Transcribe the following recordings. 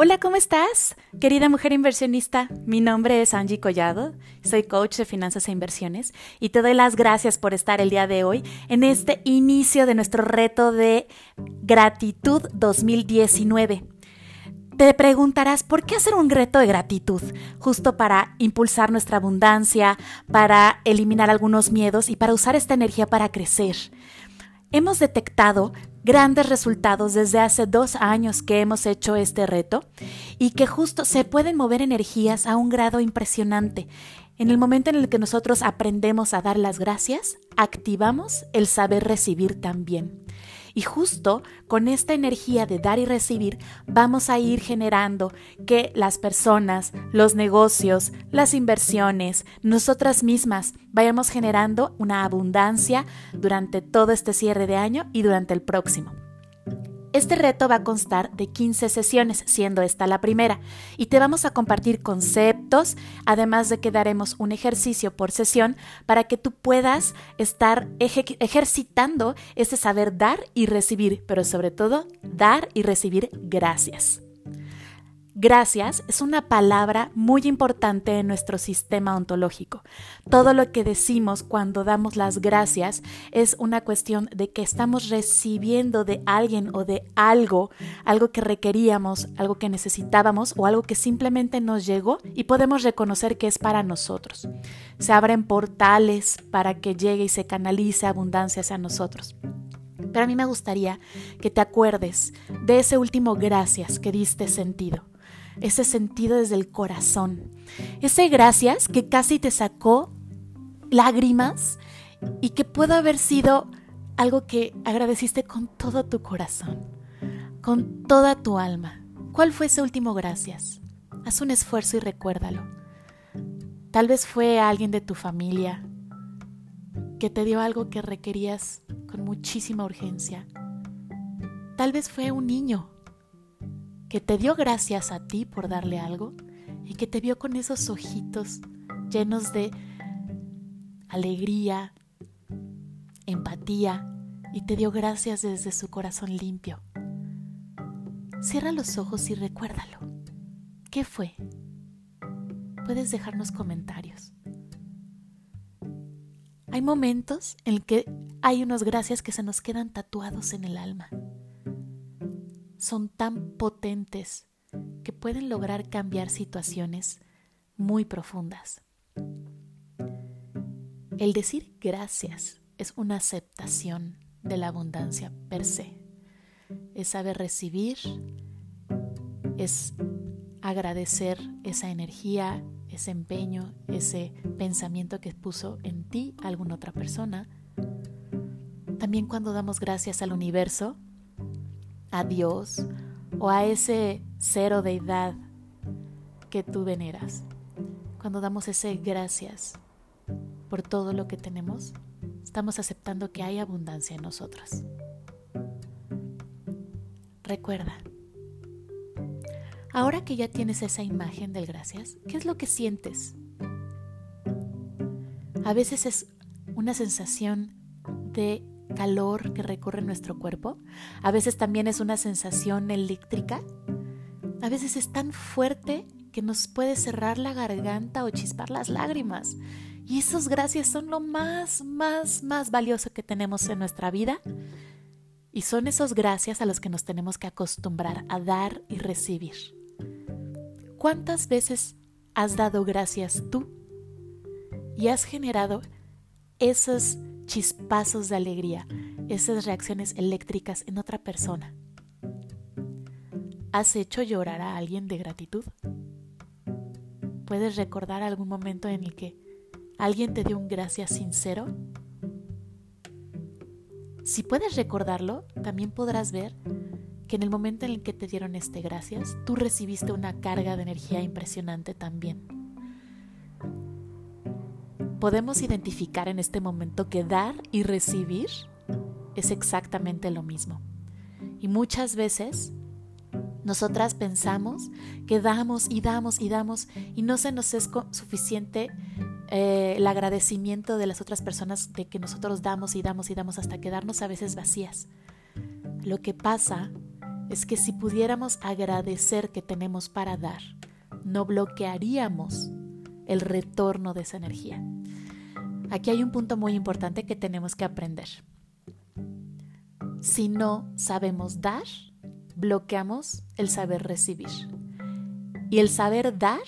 Hola, ¿cómo estás? Querida mujer inversionista, mi nombre es Angie Collado, soy coach de finanzas e inversiones y te doy las gracias por estar el día de hoy en este inicio de nuestro reto de gratitud 2019. Te preguntarás, ¿por qué hacer un reto de gratitud? Justo para impulsar nuestra abundancia, para eliminar algunos miedos y para usar esta energía para crecer. Hemos detectado grandes resultados desde hace dos años que hemos hecho este reto y que justo se pueden mover energías a un grado impresionante. En el momento en el que nosotros aprendemos a dar las gracias, activamos el saber recibir también. Y justo con esta energía de dar y recibir vamos a ir generando que las personas, los negocios, las inversiones, nosotras mismas vayamos generando una abundancia durante todo este cierre de año y durante el próximo. Este reto va a constar de 15 sesiones, siendo esta la primera, y te vamos a compartir conceptos, además de que daremos un ejercicio por sesión para que tú puedas estar ejercitando ese saber dar y recibir, pero sobre todo dar y recibir gracias. Gracias es una palabra muy importante en nuestro sistema ontológico. Todo lo que decimos cuando damos las gracias es una cuestión de que estamos recibiendo de alguien o de algo, algo que requeríamos, algo que necesitábamos o algo que simplemente nos llegó y podemos reconocer que es para nosotros. Se abren portales para que llegue y se canalice abundancia hacia nosotros. Pero a mí me gustaría que te acuerdes de ese último gracias que diste sentido ese sentido desde el corazón. Ese gracias que casi te sacó lágrimas y que pudo haber sido algo que agradeciste con todo tu corazón, con toda tu alma. ¿Cuál fue ese último gracias? Haz un esfuerzo y recuérdalo. Tal vez fue alguien de tu familia que te dio algo que requerías con muchísima urgencia. Tal vez fue un niño que te dio gracias a ti por darle algo y que te vio con esos ojitos llenos de alegría, empatía y te dio gracias desde su corazón limpio. Cierra los ojos y recuérdalo. ¿Qué fue? Puedes dejarnos comentarios. Hay momentos en que hay unos gracias que se nos quedan tatuados en el alma son tan potentes que pueden lograr cambiar situaciones muy profundas. El decir gracias es una aceptación de la abundancia per se. Es saber recibir, es agradecer esa energía, ese empeño, ese pensamiento que puso en ti alguna otra persona. También cuando damos gracias al universo, a Dios o a ese cero deidad que tú veneras. Cuando damos ese gracias por todo lo que tenemos, estamos aceptando que hay abundancia en nosotros. Recuerda, ahora que ya tienes esa imagen del gracias, ¿qué es lo que sientes? A veces es una sensación de calor que recorre nuestro cuerpo. A veces también es una sensación eléctrica. A veces es tan fuerte que nos puede cerrar la garganta o chispar las lágrimas. Y esos gracias son lo más, más, más valioso que tenemos en nuestra vida. Y son esos gracias a los que nos tenemos que acostumbrar a dar y recibir. ¿Cuántas veces has dado gracias tú? Y has generado esos chispazos de alegría, esas reacciones eléctricas en otra persona. ¿Has hecho llorar a alguien de gratitud? ¿Puedes recordar algún momento en el que alguien te dio un gracias sincero? Si puedes recordarlo, también podrás ver que en el momento en el que te dieron este gracias, tú recibiste una carga de energía impresionante también podemos identificar en este momento que dar y recibir es exactamente lo mismo. Y muchas veces nosotras pensamos que damos y damos y damos y no se nos es suficiente eh, el agradecimiento de las otras personas de que nosotros damos y damos y damos hasta quedarnos a veces vacías. Lo que pasa es que si pudiéramos agradecer que tenemos para dar, no bloquearíamos el retorno de esa energía. Aquí hay un punto muy importante que tenemos que aprender. Si no sabemos dar, bloqueamos el saber recibir. Y el saber dar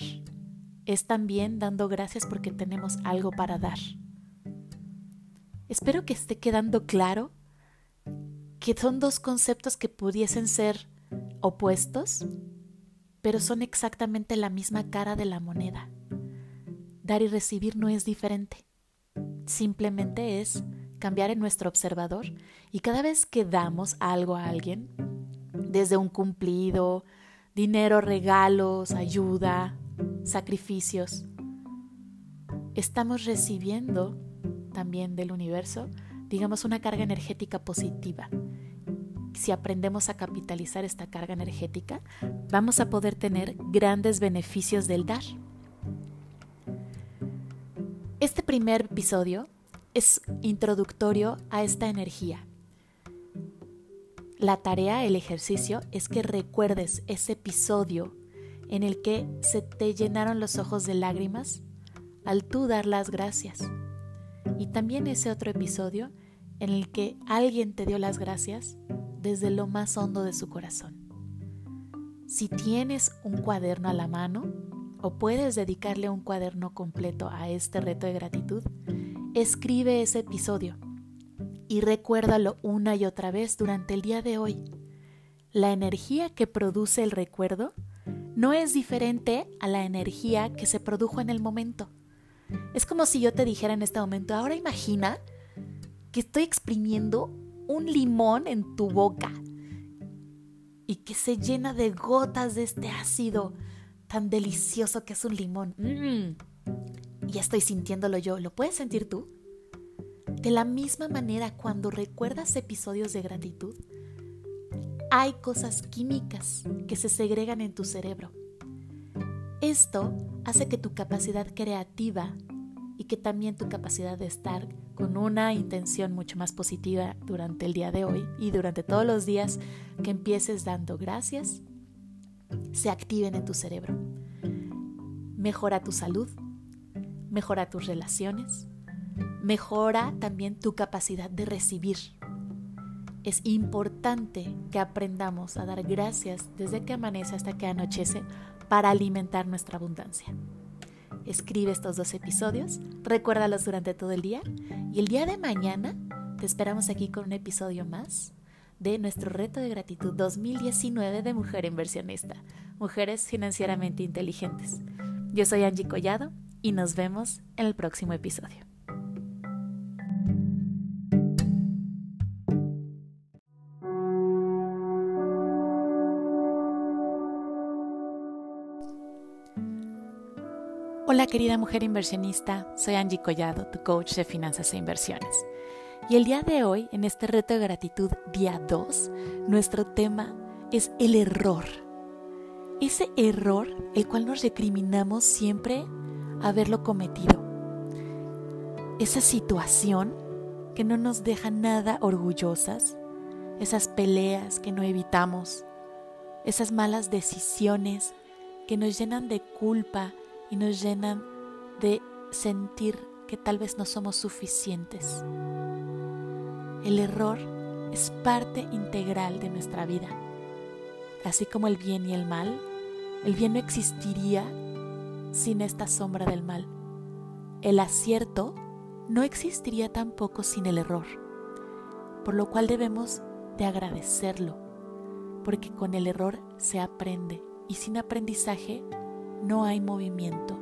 es también dando gracias porque tenemos algo para dar. Espero que esté quedando claro que son dos conceptos que pudiesen ser opuestos, pero son exactamente la misma cara de la moneda. Dar y recibir no es diferente. Simplemente es cambiar en nuestro observador y cada vez que damos algo a alguien, desde un cumplido, dinero, regalos, ayuda, sacrificios, estamos recibiendo también del universo, digamos, una carga energética positiva. Si aprendemos a capitalizar esta carga energética, vamos a poder tener grandes beneficios del dar. Este primer episodio es introductorio a esta energía. La tarea, el ejercicio, es que recuerdes ese episodio en el que se te llenaron los ojos de lágrimas al tú dar las gracias. Y también ese otro episodio en el que alguien te dio las gracias desde lo más hondo de su corazón. Si tienes un cuaderno a la mano o puedes dedicarle un cuaderno completo a este reto de gratitud, escribe ese episodio y recuérdalo una y otra vez durante el día de hoy. La energía que produce el recuerdo no es diferente a la energía que se produjo en el momento. Es como si yo te dijera en este momento, ahora imagina que estoy exprimiendo un limón en tu boca y que se llena de gotas de este ácido tan delicioso que es un limón. Mm. Y estoy sintiéndolo yo. ¿Lo puedes sentir tú? De la misma manera, cuando recuerdas episodios de gratitud, hay cosas químicas que se segregan en tu cerebro. Esto hace que tu capacidad creativa y que también tu capacidad de estar con una intención mucho más positiva durante el día de hoy y durante todos los días que empieces dando gracias, se activen en tu cerebro. Mejora tu salud, mejora tus relaciones, mejora también tu capacidad de recibir. Es importante que aprendamos a dar gracias desde que amanece hasta que anochece para alimentar nuestra abundancia. Escribe estos dos episodios, recuérdalos durante todo el día y el día de mañana te esperamos aquí con un episodio más de nuestro reto de gratitud 2019 de Mujer Inversionista, Mujeres Financieramente Inteligentes. Yo soy Angie Collado y nos vemos en el próximo episodio. Hola querida mujer inversionista, soy Angie Collado, tu coach de finanzas e inversiones. Y el día de hoy, en este reto de gratitud día 2, nuestro tema es el error. Ese error el cual nos recriminamos siempre haberlo cometido. Esa situación que no nos deja nada orgullosas, esas peleas que no evitamos, esas malas decisiones que nos llenan de culpa, y nos llenan de sentir que tal vez no somos suficientes. El error es parte integral de nuestra vida. Así como el bien y el mal, el bien no existiría sin esta sombra del mal. El acierto no existiría tampoco sin el error, por lo cual debemos de agradecerlo, porque con el error se aprende y sin aprendizaje no hay movimiento,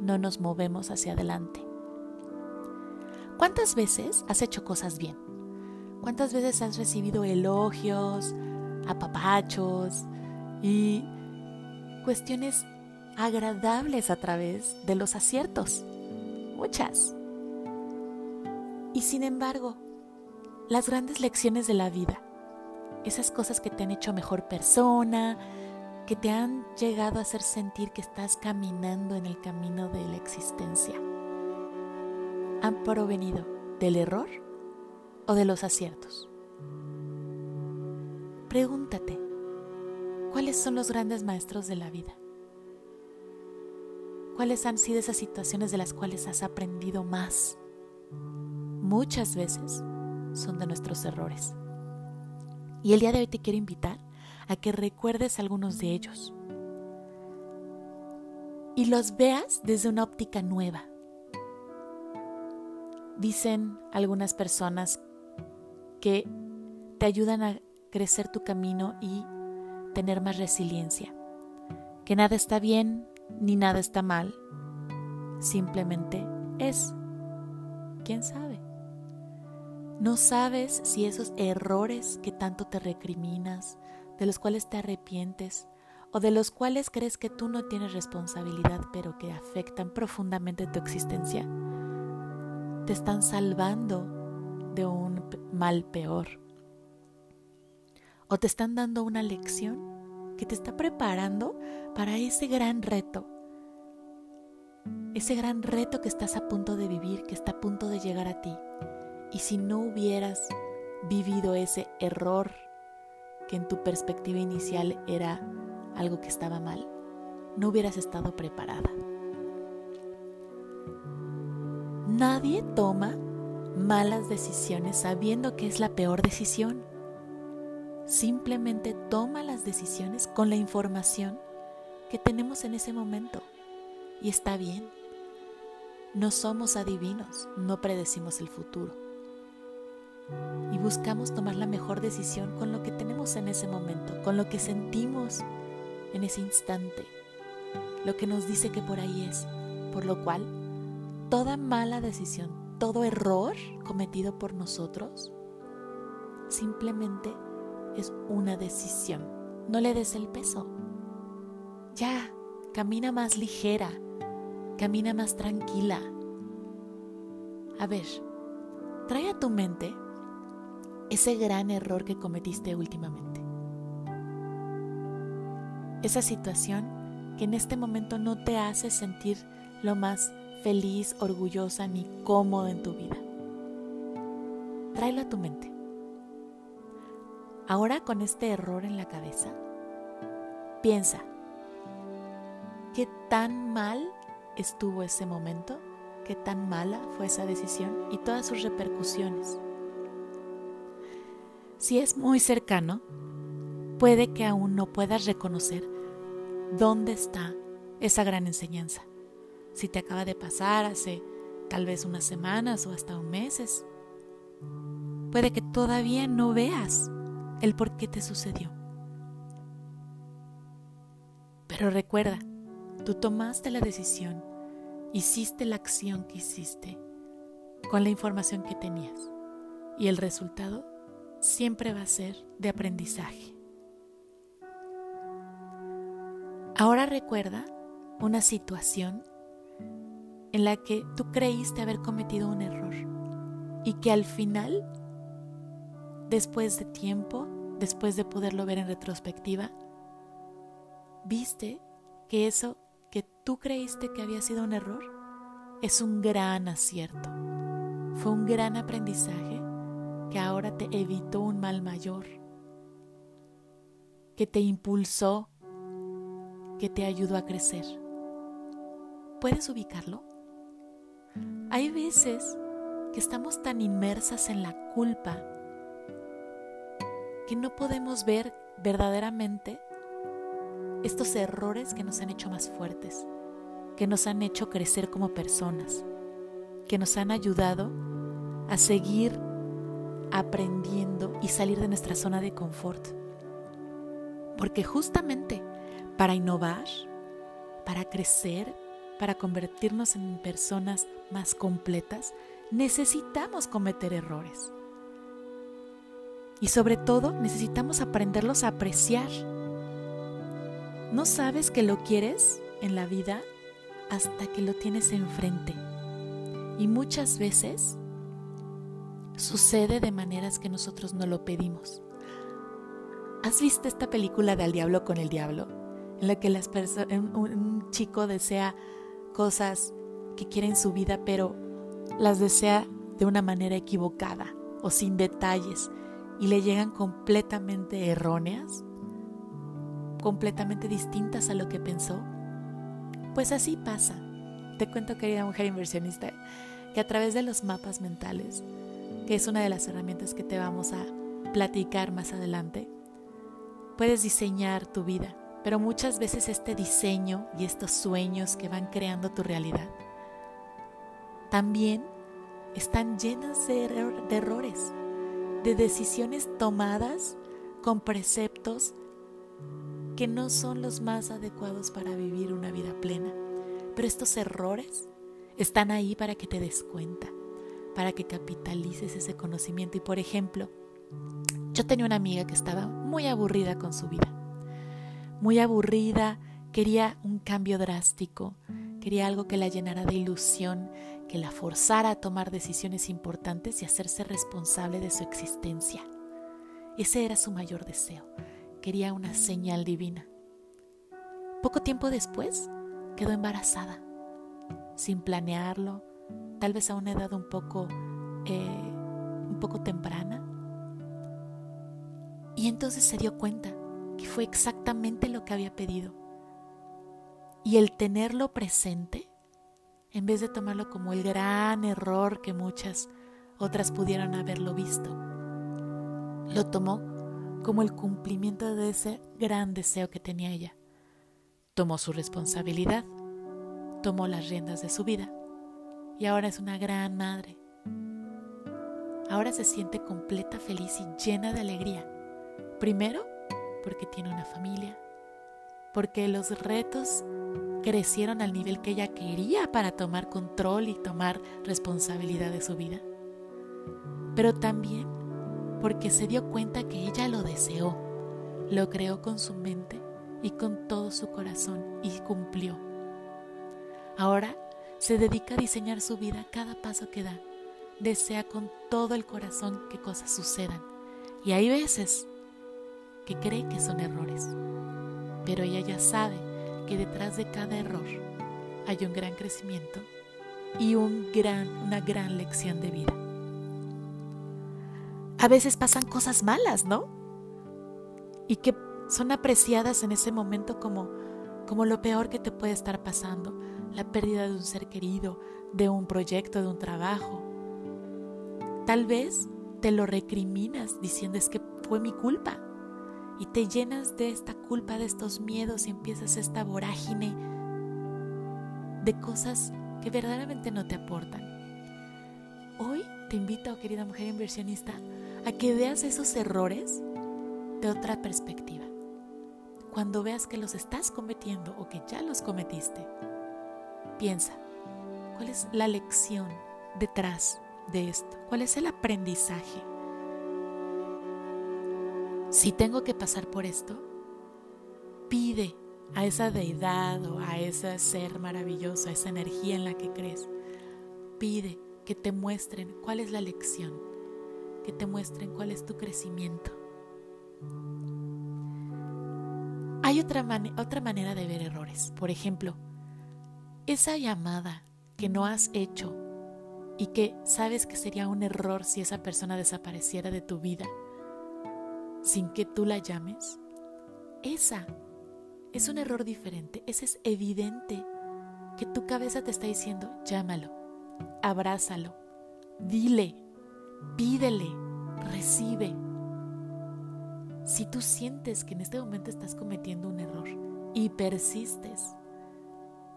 no nos movemos hacia adelante. ¿Cuántas veces has hecho cosas bien? ¿Cuántas veces has recibido elogios, apapachos y cuestiones agradables a través de los aciertos? Muchas. Y sin embargo, las grandes lecciones de la vida, esas cosas que te han hecho mejor persona, que te han llegado a hacer sentir que estás caminando en el camino de la existencia han provenido del error o de los aciertos. Pregúntate, ¿Cuáles son los grandes maestros de la vida? ¿Cuáles han sido esas situaciones de las cuales has aprendido más? Muchas veces son de nuestros errores. Y el día de hoy te quiero invitar a que recuerdes algunos de ellos y los veas desde una óptica nueva. Dicen algunas personas que te ayudan a crecer tu camino y tener más resiliencia. Que nada está bien ni nada está mal. Simplemente es. ¿Quién sabe? No sabes si esos errores que tanto te recriminas, de los cuales te arrepientes o de los cuales crees que tú no tienes responsabilidad pero que afectan profundamente tu existencia, te están salvando de un mal peor. O te están dando una lección que te está preparando para ese gran reto. Ese gran reto que estás a punto de vivir, que está a punto de llegar a ti. Y si no hubieras vivido ese error que en tu perspectiva inicial era algo que estaba mal, no hubieras estado preparada. Nadie toma malas decisiones sabiendo que es la peor decisión. Simplemente toma las decisiones con la información que tenemos en ese momento. Y está bien. No somos adivinos, no predecimos el futuro y buscamos tomar la mejor decisión con lo que tenemos en ese momento, con lo que sentimos en ese instante, lo que nos dice que por ahí es, por lo cual toda mala decisión, todo error cometido por nosotros, simplemente es una decisión. No le des el peso. Ya, camina más ligera, camina más tranquila. A ver, trae a tu mente ese gran error que cometiste últimamente. Esa situación que en este momento no te hace sentir lo más feliz, orgullosa ni cómoda en tu vida. Tráelo a tu mente. Ahora con este error en la cabeza, piensa, ¿qué tan mal estuvo ese momento? ¿Qué tan mala fue esa decisión y todas sus repercusiones? Si es muy cercano, puede que aún no puedas reconocer dónde está esa gran enseñanza. Si te acaba de pasar hace tal vez unas semanas o hasta un meses, puede que todavía no veas el por qué te sucedió. Pero recuerda, tú tomaste la decisión, hiciste la acción que hiciste con la información que tenías y el resultado siempre va a ser de aprendizaje. Ahora recuerda una situación en la que tú creíste haber cometido un error y que al final, después de tiempo, después de poderlo ver en retrospectiva, viste que eso que tú creíste que había sido un error es un gran acierto. Fue un gran aprendizaje que ahora te evitó un mal mayor, que te impulsó, que te ayudó a crecer. ¿Puedes ubicarlo? Hay veces que estamos tan inmersas en la culpa que no podemos ver verdaderamente estos errores que nos han hecho más fuertes, que nos han hecho crecer como personas, que nos han ayudado a seguir aprendiendo y salir de nuestra zona de confort. Porque justamente para innovar, para crecer, para convertirnos en personas más completas, necesitamos cometer errores. Y sobre todo necesitamos aprenderlos a apreciar. No sabes que lo quieres en la vida hasta que lo tienes enfrente. Y muchas veces sucede de maneras que nosotros no lo pedimos. ¿Has visto esta película de Al Diablo con el Diablo? En la que las un, un chico desea cosas que quiere en su vida, pero las desea de una manera equivocada o sin detalles y le llegan completamente erróneas. completamente distintas a lo que pensó? Pues así pasa. Te cuento, querida mujer inversionista, que a través de los mapas mentales, que es una de las herramientas que te vamos a platicar más adelante, puedes diseñar tu vida, pero muchas veces este diseño y estos sueños que van creando tu realidad también están llenas de, errores, de decisiones tomadas con preceptos que no son los más adecuados para vivir una vida plena. Pero estos errores están ahí para que te des cuenta, para que capitalices ese conocimiento. Y por ejemplo, yo tenía una amiga que estaba muy aburrida con su vida, muy aburrida, quería un cambio drástico, quería algo que la llenara de ilusión, que la forzara a tomar decisiones importantes y hacerse responsable de su existencia. Ese era su mayor deseo. Quería una señal divina. Poco tiempo después quedó embarazada, sin planearlo, tal vez a una edad un poco, eh, un poco temprana. Y entonces se dio cuenta que fue exactamente lo que había pedido. Y el tenerlo presente en vez de tomarlo como el gran error que muchas otras pudieron haberlo visto. Lo tomó como el cumplimiento de ese gran deseo que tenía ella. Tomó su responsabilidad, tomó las riendas de su vida y ahora es una gran madre. Ahora se siente completa, feliz y llena de alegría. Primero, porque tiene una familia, porque los retos crecieron al nivel que ella quería para tomar control y tomar responsabilidad de su vida. Pero también porque se dio cuenta que ella lo deseó, lo creó con su mente y con todo su corazón y cumplió. Ahora se dedica a diseñar su vida cada paso que da. Desea con todo el corazón que cosas sucedan. Y hay veces que cree que son errores. Pero ella ya sabe que detrás de cada error hay un gran crecimiento y un gran, una gran lección de vida. A veces pasan cosas malas, ¿no? Y que son apreciadas en ese momento como, como lo peor que te puede estar pasando, la pérdida de un ser querido, de un proyecto, de un trabajo. Tal vez te lo recriminas diciendo es que fue mi culpa y te llenas de esta culpa, de estos miedos y empiezas esta vorágine de cosas que verdaderamente no te aportan. Hoy te invito, querida mujer inversionista, a que veas esos errores de otra perspectiva. Cuando veas que los estás cometiendo o que ya los cometiste, piensa, ¿cuál es la lección detrás de esto? ¿Cuál es el aprendizaje? Si tengo que pasar por esto, pide a esa deidad o a ese ser maravilloso, a esa energía en la que crees, pide que te muestren cuál es la lección, que te muestren cuál es tu crecimiento. Hay otra, otra manera de ver errores. Por ejemplo, esa llamada que no has hecho y que sabes que sería un error si esa persona desapareciera de tu vida sin que tú la llames, esa es un error diferente. Ese es evidente que tu cabeza te está diciendo, llámalo, abrázalo, dile, pídele, recibe. Si tú sientes que en este momento estás cometiendo un error y persistes,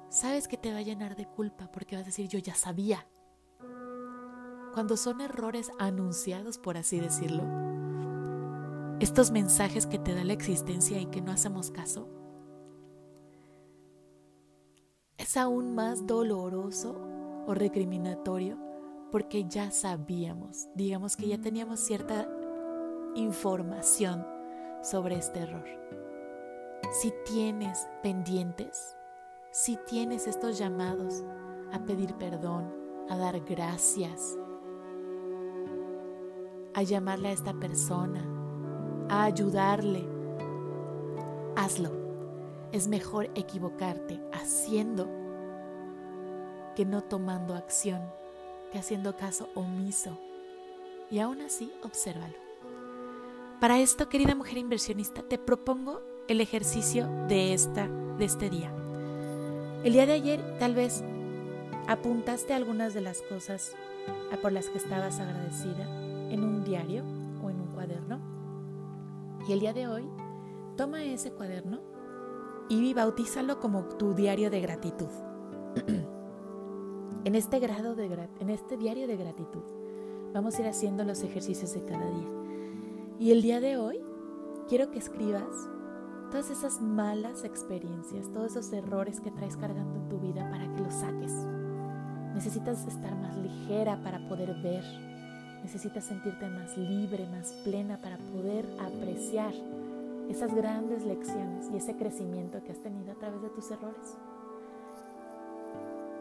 sabes que te va a llenar de culpa porque vas a decir, yo ya sabía. Cuando son errores anunciados, por así decirlo, estos mensajes que te da la existencia y que no hacemos caso, es aún más doloroso o recriminatorio porque ya sabíamos, digamos que ya teníamos cierta información sobre este error. Si tienes pendientes, si tienes estos llamados a pedir perdón, a dar gracias, a llamarle a esta persona, a ayudarle, hazlo. Es mejor equivocarte haciendo que no tomando acción, que haciendo caso omiso. Y aún así, obsérvalo. Para esto, querida mujer inversionista, te propongo el ejercicio de, esta, de este día. El día de ayer tal vez apuntaste algunas de las cosas por las que estabas agradecida en un diario o en un cuaderno. Y el día de hoy, toma ese cuaderno y bautízalo como tu diario de gratitud. en, este grado de, en este diario de gratitud vamos a ir haciendo los ejercicios de cada día. Y el día de hoy quiero que escribas todas esas malas experiencias, todos esos errores que traes cargando en tu vida para que los saques. Necesitas estar más ligera para poder ver. Necesitas sentirte más libre, más plena para poder apreciar esas grandes lecciones y ese crecimiento que has tenido a través de tus errores.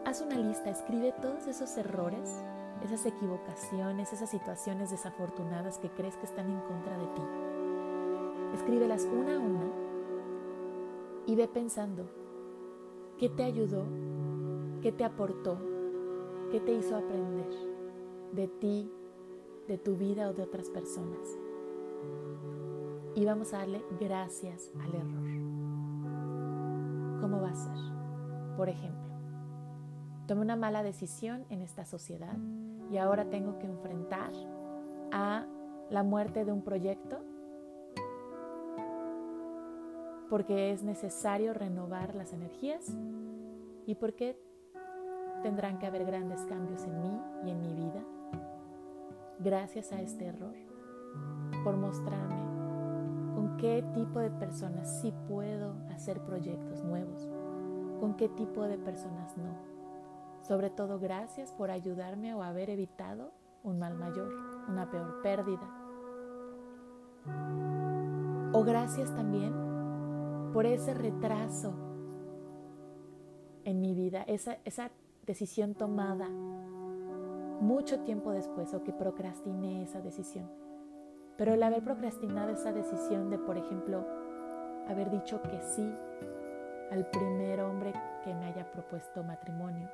Haz una lista, escribe todos esos errores, esas equivocaciones, esas situaciones desafortunadas que crees que están en contra de ti. Escríbelas una a una y ve pensando qué te ayudó, qué te aportó, qué te hizo aprender de ti, de tu vida o de otras personas y vamos a darle gracias al error. ¿Cómo va a ser? Por ejemplo, tomé una mala decisión en esta sociedad y ahora tengo que enfrentar a la muerte de un proyecto porque es necesario renovar las energías y porque tendrán que haber grandes cambios gracias a este error por mostrarme con qué tipo de personas sí puedo hacer proyectos nuevos, con qué tipo de personas no. Sobre todo gracias por ayudarme o haber evitado un mal mayor, una peor pérdida. O gracias también por ese retraso en mi vida, esa, esa decisión tomada mucho tiempo después o que procrastiné esa decisión. Pero el haber procrastinado esa decisión de, por ejemplo, haber dicho que sí al primer hombre que me haya propuesto matrimonio,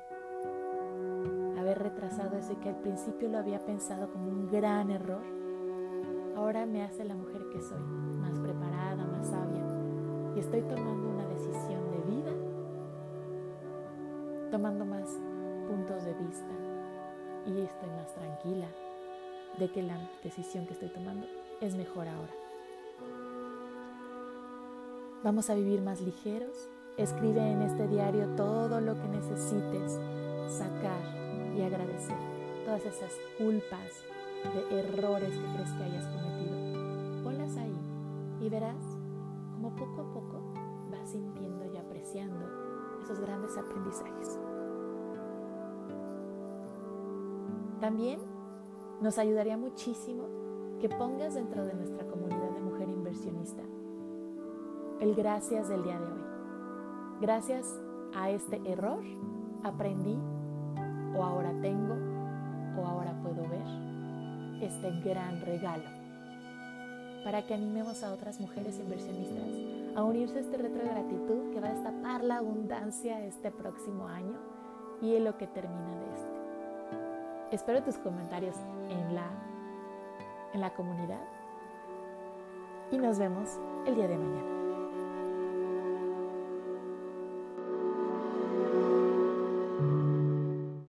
haber retrasado eso que al principio lo había pensado como un gran error, ahora me hace la mujer que soy, más preparada, más sabia, y estoy tomando una decisión de vida, tomando más puntos de vista y estoy más tranquila, de que la decisión que estoy tomando es mejor ahora. Vamos a vivir más ligeros. Escribe en este diario todo lo que necesites sacar y agradecer. Todas esas culpas de errores que crees que hayas cometido. Ponlas ahí y verás como poco a poco vas sintiendo y apreciando esos grandes aprendizajes. También nos ayudaría muchísimo que pongas dentro de nuestra comunidad de mujer inversionista el gracias del día de hoy. Gracias a este error aprendí o ahora tengo o ahora puedo ver este gran regalo para que animemos a otras mujeres inversionistas a unirse a este retro de gratitud que va a destapar la abundancia este próximo año y en lo que termina de este. Espero tus comentarios en la, en la comunidad y nos vemos el día de mañana.